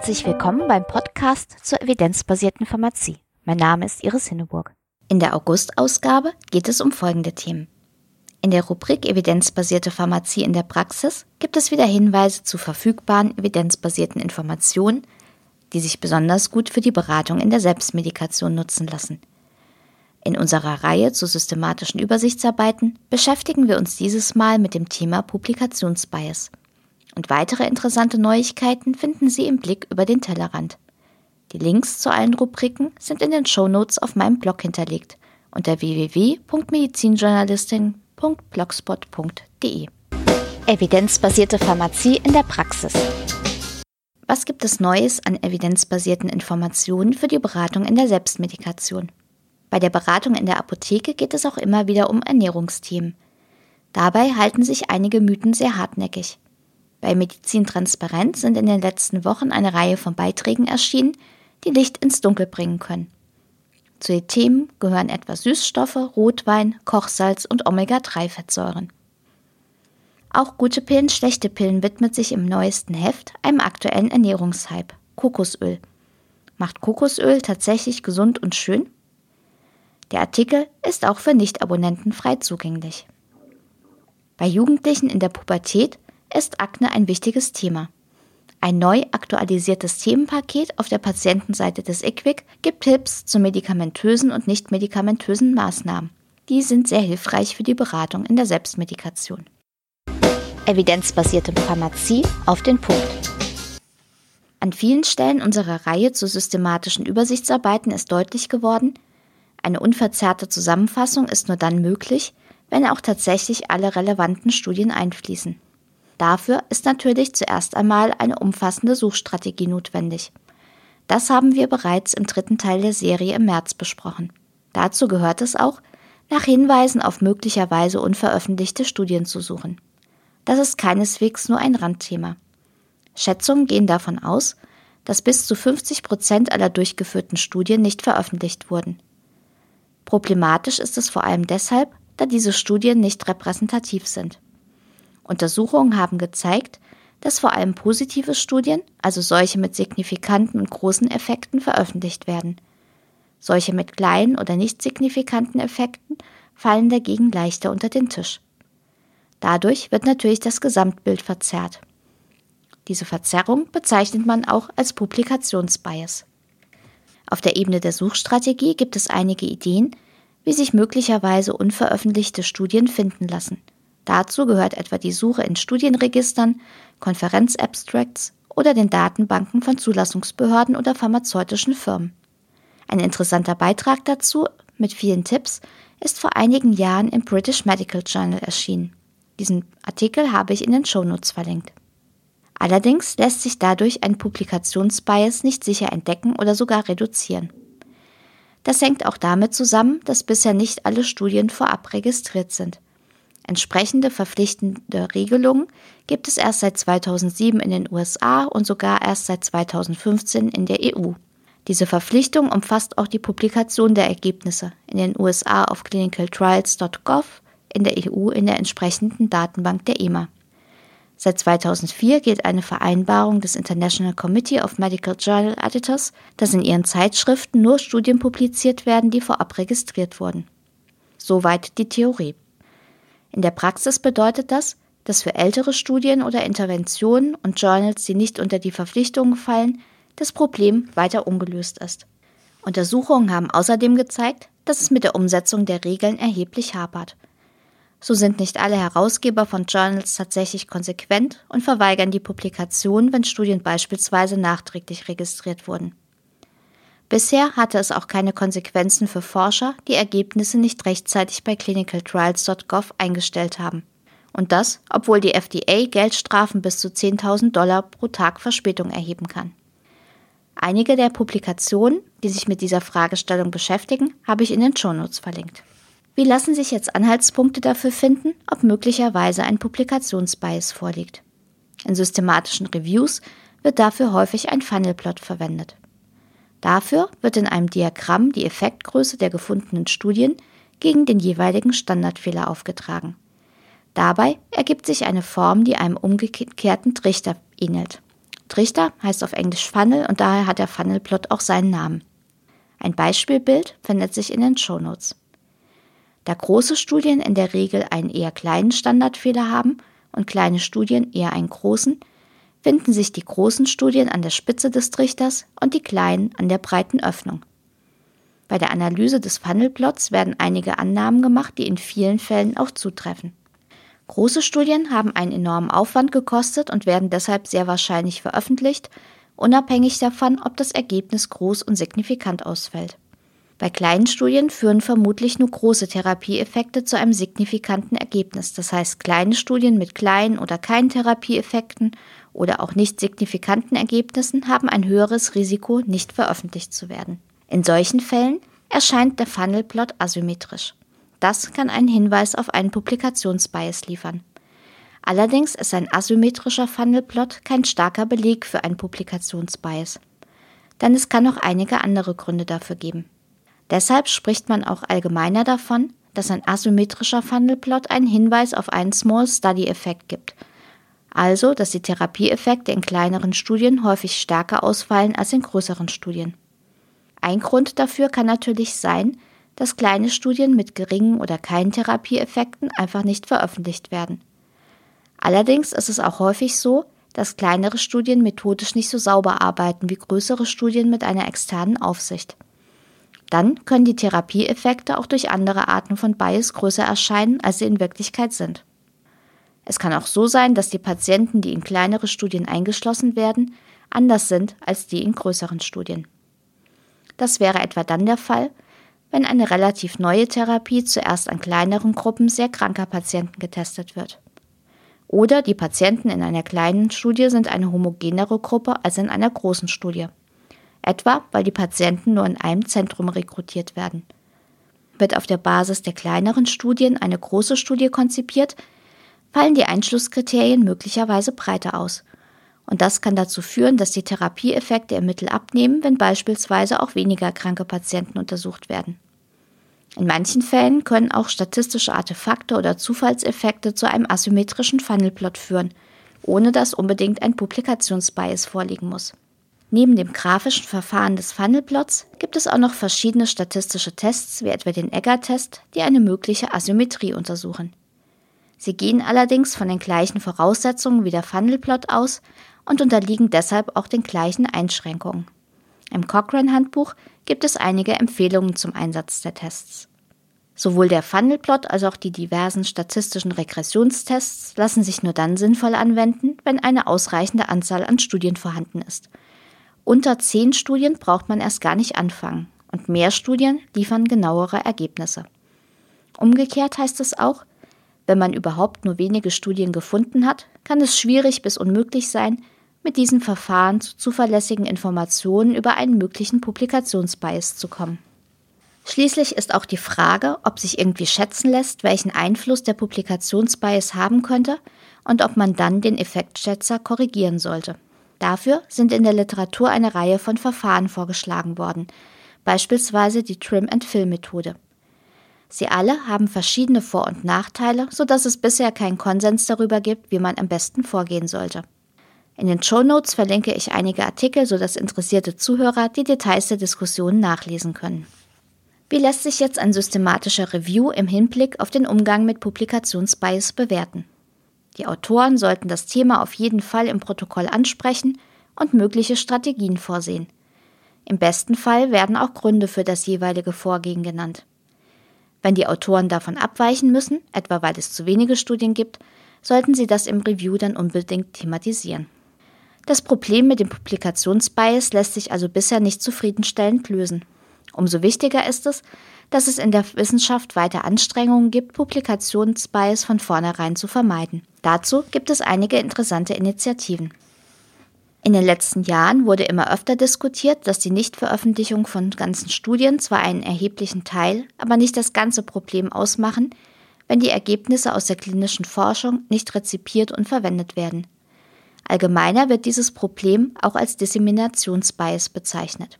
Herzlich willkommen beim Podcast zur evidenzbasierten Pharmazie. Mein Name ist Iris Hinneburg. In der August-Ausgabe geht es um folgende Themen. In der Rubrik Evidenzbasierte Pharmazie in der Praxis gibt es wieder Hinweise zu verfügbaren evidenzbasierten Informationen, die sich besonders gut für die Beratung in der Selbstmedikation nutzen lassen. In unserer Reihe zu systematischen Übersichtsarbeiten beschäftigen wir uns dieses Mal mit dem Thema Publikationsbias. Und weitere interessante Neuigkeiten finden Sie im Blick über den Tellerrand. Die Links zu allen Rubriken sind in den Shownotes auf meinem Blog hinterlegt unter www.medizinjournalistin.blogspot.de. Evidenzbasierte Pharmazie in der Praxis. Was gibt es Neues an evidenzbasierten Informationen für die Beratung in der Selbstmedikation? Bei der Beratung in der Apotheke geht es auch immer wieder um Ernährungsthemen. Dabei halten sich einige Mythen sehr hartnäckig. Bei Medizin Transparent sind in den letzten Wochen eine Reihe von Beiträgen erschienen, die Licht ins Dunkel bringen können. Zu den Themen gehören etwa Süßstoffe, Rotwein, Kochsalz und Omega-3-Fettsäuren. Auch gute Pillen, schlechte Pillen widmet sich im neuesten Heft einem aktuellen Ernährungshype, Kokosöl. Macht Kokosöl tatsächlich gesund und schön? Der Artikel ist auch für Nicht-Abonnenten frei zugänglich. Bei Jugendlichen in der Pubertät ist Akne ein wichtiges Thema. Ein neu aktualisiertes Themenpaket auf der Patientenseite des IQWIC gibt Tipps zu medikamentösen und nicht medikamentösen Maßnahmen. Die sind sehr hilfreich für die Beratung in der Selbstmedikation. Evidenzbasierte Pharmazie auf den Punkt. An vielen Stellen unserer Reihe zu systematischen Übersichtsarbeiten ist deutlich geworden, eine unverzerrte Zusammenfassung ist nur dann möglich, wenn auch tatsächlich alle relevanten Studien einfließen. Dafür ist natürlich zuerst einmal eine umfassende Suchstrategie notwendig. Das haben wir bereits im dritten Teil der Serie im März besprochen. Dazu gehört es auch, nach Hinweisen auf möglicherweise unveröffentlichte Studien zu suchen. Das ist keineswegs nur ein Randthema. Schätzungen gehen davon aus, dass bis zu 50 Prozent aller durchgeführten Studien nicht veröffentlicht wurden. Problematisch ist es vor allem deshalb, da diese Studien nicht repräsentativ sind. Untersuchungen haben gezeigt, dass vor allem positive Studien, also solche mit signifikanten und großen Effekten, veröffentlicht werden. Solche mit kleinen oder nicht signifikanten Effekten fallen dagegen leichter unter den Tisch. Dadurch wird natürlich das Gesamtbild verzerrt. Diese Verzerrung bezeichnet man auch als Publikationsbias. Auf der Ebene der Suchstrategie gibt es einige Ideen, wie sich möglicherweise unveröffentlichte Studien finden lassen. Dazu gehört etwa die Suche in Studienregistern, Konferenzabstracts oder den Datenbanken von Zulassungsbehörden oder pharmazeutischen Firmen. Ein interessanter Beitrag dazu mit vielen Tipps ist vor einigen Jahren im British Medical Journal erschienen. Diesen Artikel habe ich in den Shownotes verlinkt. Allerdings lässt sich dadurch ein Publikationsbias nicht sicher entdecken oder sogar reduzieren. Das hängt auch damit zusammen, dass bisher nicht alle Studien vorab registriert sind. Entsprechende verpflichtende Regelungen gibt es erst seit 2007 in den USA und sogar erst seit 2015 in der EU. Diese Verpflichtung umfasst auch die Publikation der Ergebnisse in den USA auf clinicaltrials.gov, in der EU in der entsprechenden Datenbank der EMA. Seit 2004 gilt eine Vereinbarung des International Committee of Medical Journal Editors, dass in ihren Zeitschriften nur Studien publiziert werden, die vorab registriert wurden. Soweit die Theorie. In der Praxis bedeutet das, dass für ältere Studien oder Interventionen und Journals, die nicht unter die Verpflichtungen fallen, das Problem weiter ungelöst ist. Untersuchungen haben außerdem gezeigt, dass es mit der Umsetzung der Regeln erheblich hapert. So sind nicht alle Herausgeber von Journals tatsächlich konsequent und verweigern die Publikation, wenn Studien beispielsweise nachträglich registriert wurden. Bisher hatte es auch keine Konsequenzen für Forscher, die Ergebnisse nicht rechtzeitig bei clinicaltrials.gov eingestellt haben. Und das, obwohl die FDA Geldstrafen bis zu 10.000 Dollar pro Tag Verspätung erheben kann. Einige der Publikationen, die sich mit dieser Fragestellung beschäftigen, habe ich in den Shownotes verlinkt. Wie lassen sich jetzt Anhaltspunkte dafür finden, ob möglicherweise ein Publikationsbias vorliegt? In systematischen Reviews wird dafür häufig ein Funnelplot verwendet. Dafür wird in einem Diagramm die Effektgröße der gefundenen Studien gegen den jeweiligen Standardfehler aufgetragen. Dabei ergibt sich eine Form, die einem umgekehrten Trichter ähnelt. Trichter heißt auf Englisch Funnel und daher hat der Funnelplot auch seinen Namen. Ein Beispielbild findet sich in den Shownotes. Da große Studien in der Regel einen eher kleinen Standardfehler haben und kleine Studien eher einen großen, finden sich die großen Studien an der Spitze des Trichters und die kleinen an der breiten Öffnung. Bei der Analyse des Funnelplots werden einige Annahmen gemacht, die in vielen Fällen auch zutreffen. Große Studien haben einen enormen Aufwand gekostet und werden deshalb sehr wahrscheinlich veröffentlicht, unabhängig davon, ob das Ergebnis groß und signifikant ausfällt. Bei kleinen Studien führen vermutlich nur große Therapieeffekte zu einem signifikanten Ergebnis, das heißt kleine Studien mit kleinen oder keinen Therapieeffekten oder auch nicht signifikanten Ergebnissen haben ein höheres Risiko, nicht veröffentlicht zu werden. In solchen Fällen erscheint der Funnelplot asymmetrisch. Das kann einen Hinweis auf einen Publikationsbias liefern. Allerdings ist ein asymmetrischer Funnelplot kein starker Beleg für einen Publikationsbias. Denn es kann noch einige andere Gründe dafür geben. Deshalb spricht man auch allgemeiner davon, dass ein asymmetrischer Funnelplot einen Hinweis auf einen Small Study Effekt gibt. Also, dass die Therapieeffekte in kleineren Studien häufig stärker ausfallen als in größeren Studien. Ein Grund dafür kann natürlich sein, dass kleine Studien mit geringen oder keinen Therapieeffekten einfach nicht veröffentlicht werden. Allerdings ist es auch häufig so, dass kleinere Studien methodisch nicht so sauber arbeiten wie größere Studien mit einer externen Aufsicht. Dann können die Therapieeffekte auch durch andere Arten von Bias größer erscheinen, als sie in Wirklichkeit sind. Es kann auch so sein, dass die Patienten, die in kleinere Studien eingeschlossen werden, anders sind als die in größeren Studien. Das wäre etwa dann der Fall, wenn eine relativ neue Therapie zuerst an kleineren Gruppen sehr kranker Patienten getestet wird. Oder die Patienten in einer kleinen Studie sind eine homogenere Gruppe als in einer großen Studie. Etwa, weil die Patienten nur in einem Zentrum rekrutiert werden. Wird auf der Basis der kleineren Studien eine große Studie konzipiert, fallen die Einschlusskriterien möglicherweise breiter aus. Und das kann dazu führen, dass die Therapieeffekte im Mittel abnehmen, wenn beispielsweise auch weniger kranke Patienten untersucht werden. In manchen Fällen können auch statistische Artefakte oder Zufallseffekte zu einem asymmetrischen Funnelplot führen, ohne dass unbedingt ein Publikationsbias vorliegen muss. Neben dem grafischen Verfahren des Funnelplots gibt es auch noch verschiedene statistische Tests, wie etwa den Egger-Test, die eine mögliche Asymmetrie untersuchen. Sie gehen allerdings von den gleichen Voraussetzungen wie der Funnelplot aus und unterliegen deshalb auch den gleichen Einschränkungen. Im Cochrane-Handbuch gibt es einige Empfehlungen zum Einsatz der Tests. Sowohl der Funnelplot als auch die diversen statistischen Regressionstests lassen sich nur dann sinnvoll anwenden, wenn eine ausreichende Anzahl an Studien vorhanden ist. Unter zehn Studien braucht man erst gar nicht anfangen und mehr Studien liefern genauere Ergebnisse. Umgekehrt heißt es auch, wenn man überhaupt nur wenige Studien gefunden hat, kann es schwierig bis unmöglich sein, mit diesen Verfahren zu zuverlässigen Informationen über einen möglichen Publikationsbias zu kommen. Schließlich ist auch die Frage, ob sich irgendwie schätzen lässt, welchen Einfluss der Publikationsbias haben könnte und ob man dann den Effektschätzer korrigieren sollte. Dafür sind in der Literatur eine Reihe von Verfahren vorgeschlagen worden, beispielsweise die Trim-and-Fill-Methode. Sie alle haben verschiedene Vor- und Nachteile, sodass es bisher keinen Konsens darüber gibt, wie man am besten vorgehen sollte. In den Show Notes verlinke ich einige Artikel, sodass interessierte Zuhörer die Details der Diskussion nachlesen können. Wie lässt sich jetzt ein systematischer Review im Hinblick auf den Umgang mit Publikationsbias bewerten? Die Autoren sollten das Thema auf jeden Fall im Protokoll ansprechen und mögliche Strategien vorsehen. Im besten Fall werden auch Gründe für das jeweilige Vorgehen genannt. Wenn die Autoren davon abweichen müssen, etwa weil es zu wenige Studien gibt, sollten sie das im Review dann unbedingt thematisieren. Das Problem mit dem Publikationsbias lässt sich also bisher nicht zufriedenstellend lösen. Umso wichtiger ist es, dass es in der Wissenschaft weiter Anstrengungen gibt, Publikationsbias von vornherein zu vermeiden. Dazu gibt es einige interessante Initiativen. In den letzten Jahren wurde immer öfter diskutiert, dass die Nichtveröffentlichung von ganzen Studien zwar einen erheblichen Teil, aber nicht das ganze Problem ausmachen, wenn die Ergebnisse aus der klinischen Forschung nicht rezipiert und verwendet werden. Allgemeiner wird dieses Problem auch als Disseminationsbias bezeichnet.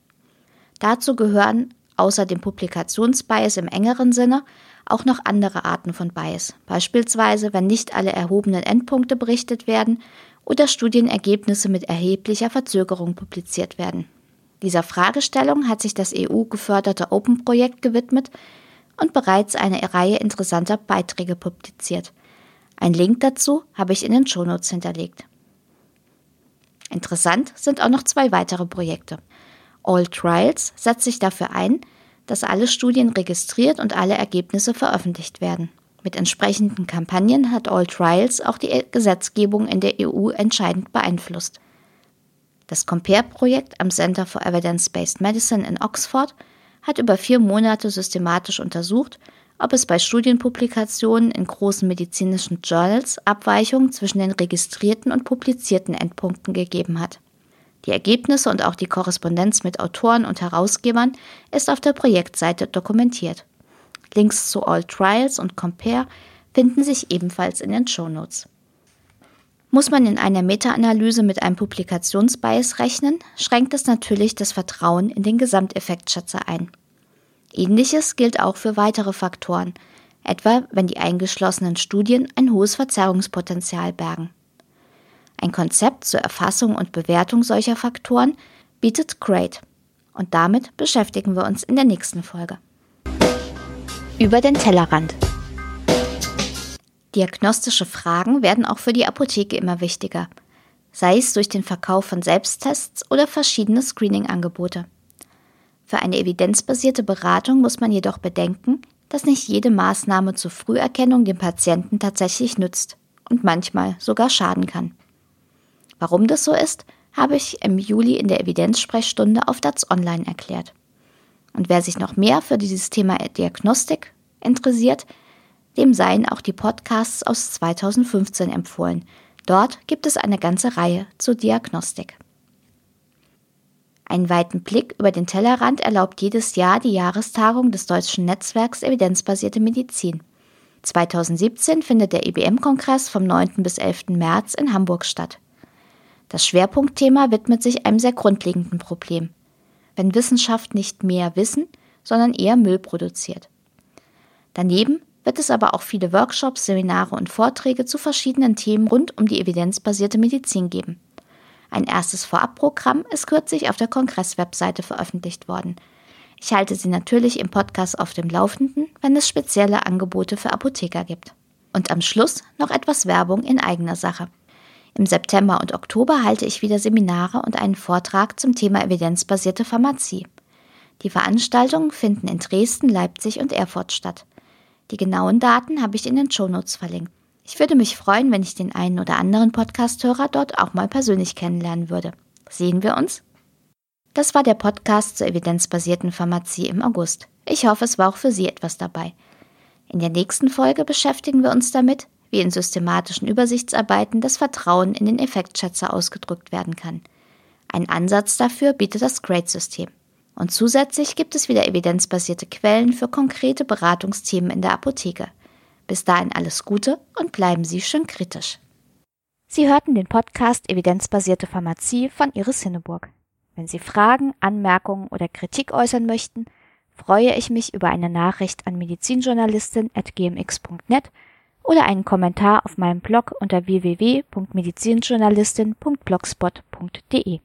Dazu gehören außer dem Publikationsbias im engeren Sinne auch noch andere Arten von Bias, beispielsweise wenn nicht alle erhobenen Endpunkte berichtet werden oder Studienergebnisse mit erheblicher Verzögerung publiziert werden. Dieser Fragestellung hat sich das EU-geförderte Open-Projekt gewidmet und bereits eine Reihe interessanter Beiträge publiziert. Ein Link dazu habe ich in den Shownotes hinterlegt. Interessant sind auch noch zwei weitere Projekte. All Trials setzt sich dafür ein, dass alle Studien registriert und alle Ergebnisse veröffentlicht werden. Mit entsprechenden Kampagnen hat All Trials auch die Gesetzgebung in der EU entscheidend beeinflusst. Das Compare-Projekt am Center for Evidence-Based Medicine in Oxford hat über vier Monate systematisch untersucht, ob es bei Studienpublikationen in großen medizinischen Journals Abweichungen zwischen den registrierten und publizierten Endpunkten gegeben hat. Die Ergebnisse und auch die Korrespondenz mit Autoren und Herausgebern ist auf der Projektseite dokumentiert. Links zu All Trials und Compare finden sich ebenfalls in den Shownotes. Muss man in einer Meta-Analyse mit einem Publikationsbias rechnen, schränkt es natürlich das Vertrauen in den Gesamteffektschätzer ein. Ähnliches gilt auch für weitere Faktoren, etwa wenn die eingeschlossenen Studien ein hohes Verzerrungspotenzial bergen. Ein Konzept zur Erfassung und Bewertung solcher Faktoren bietet Crate. Und damit beschäftigen wir uns in der nächsten Folge. Über den Tellerrand. Diagnostische Fragen werden auch für die Apotheke immer wichtiger, sei es durch den Verkauf von Selbsttests oder verschiedene Screening-Angebote. Für eine evidenzbasierte Beratung muss man jedoch bedenken, dass nicht jede Maßnahme zur Früherkennung dem Patienten tatsächlich nützt und manchmal sogar schaden kann. Warum das so ist, habe ich im Juli in der Evidenzsprechstunde auf DATS Online erklärt. Und wer sich noch mehr für dieses Thema Diagnostik interessiert, dem seien auch die Podcasts aus 2015 empfohlen. Dort gibt es eine ganze Reihe zur Diagnostik. Einen weiten Blick über den Tellerrand erlaubt jedes Jahr die Jahrestagung des Deutschen Netzwerks Evidenzbasierte Medizin. 2017 findet der IBM-Kongress vom 9. bis 11. März in Hamburg statt. Das Schwerpunktthema widmet sich einem sehr grundlegenden Problem. Wenn Wissenschaft nicht mehr Wissen, sondern eher Müll produziert. Daneben wird es aber auch viele Workshops, Seminare und Vorträge zu verschiedenen Themen rund um die evidenzbasierte Medizin geben. Ein erstes Vorabprogramm ist kürzlich auf der Kongress-Webseite veröffentlicht worden. Ich halte Sie natürlich im Podcast auf dem Laufenden, wenn es spezielle Angebote für Apotheker gibt. Und am Schluss noch etwas Werbung in eigener Sache. Im September und Oktober halte ich wieder Seminare und einen Vortrag zum Thema evidenzbasierte Pharmazie. Die Veranstaltungen finden in Dresden, Leipzig und Erfurt statt. Die genauen Daten habe ich in den Shownotes verlinkt. Ich würde mich freuen, wenn ich den einen oder anderen Podcasthörer dort auch mal persönlich kennenlernen würde. Sehen wir uns? Das war der Podcast zur evidenzbasierten Pharmazie im August. Ich hoffe, es war auch für Sie etwas dabei. In der nächsten Folge beschäftigen wir uns damit, wie in systematischen Übersichtsarbeiten das Vertrauen in den Effektschätzer ausgedrückt werden kann. Ein Ansatz dafür bietet das GRADE-System. Und zusätzlich gibt es wieder evidenzbasierte Quellen für konkrete Beratungsthemen in der Apotheke. Bis dahin alles Gute und bleiben Sie schön kritisch. Sie hörten den Podcast Evidenzbasierte Pharmazie von Iris Hinneburg. Wenn Sie Fragen, Anmerkungen oder Kritik äußern möchten, freue ich mich über eine Nachricht an medizinjournalistin.gmx.net oder einen Kommentar auf meinem Blog unter www.medizinjournalistin.blogspot.de.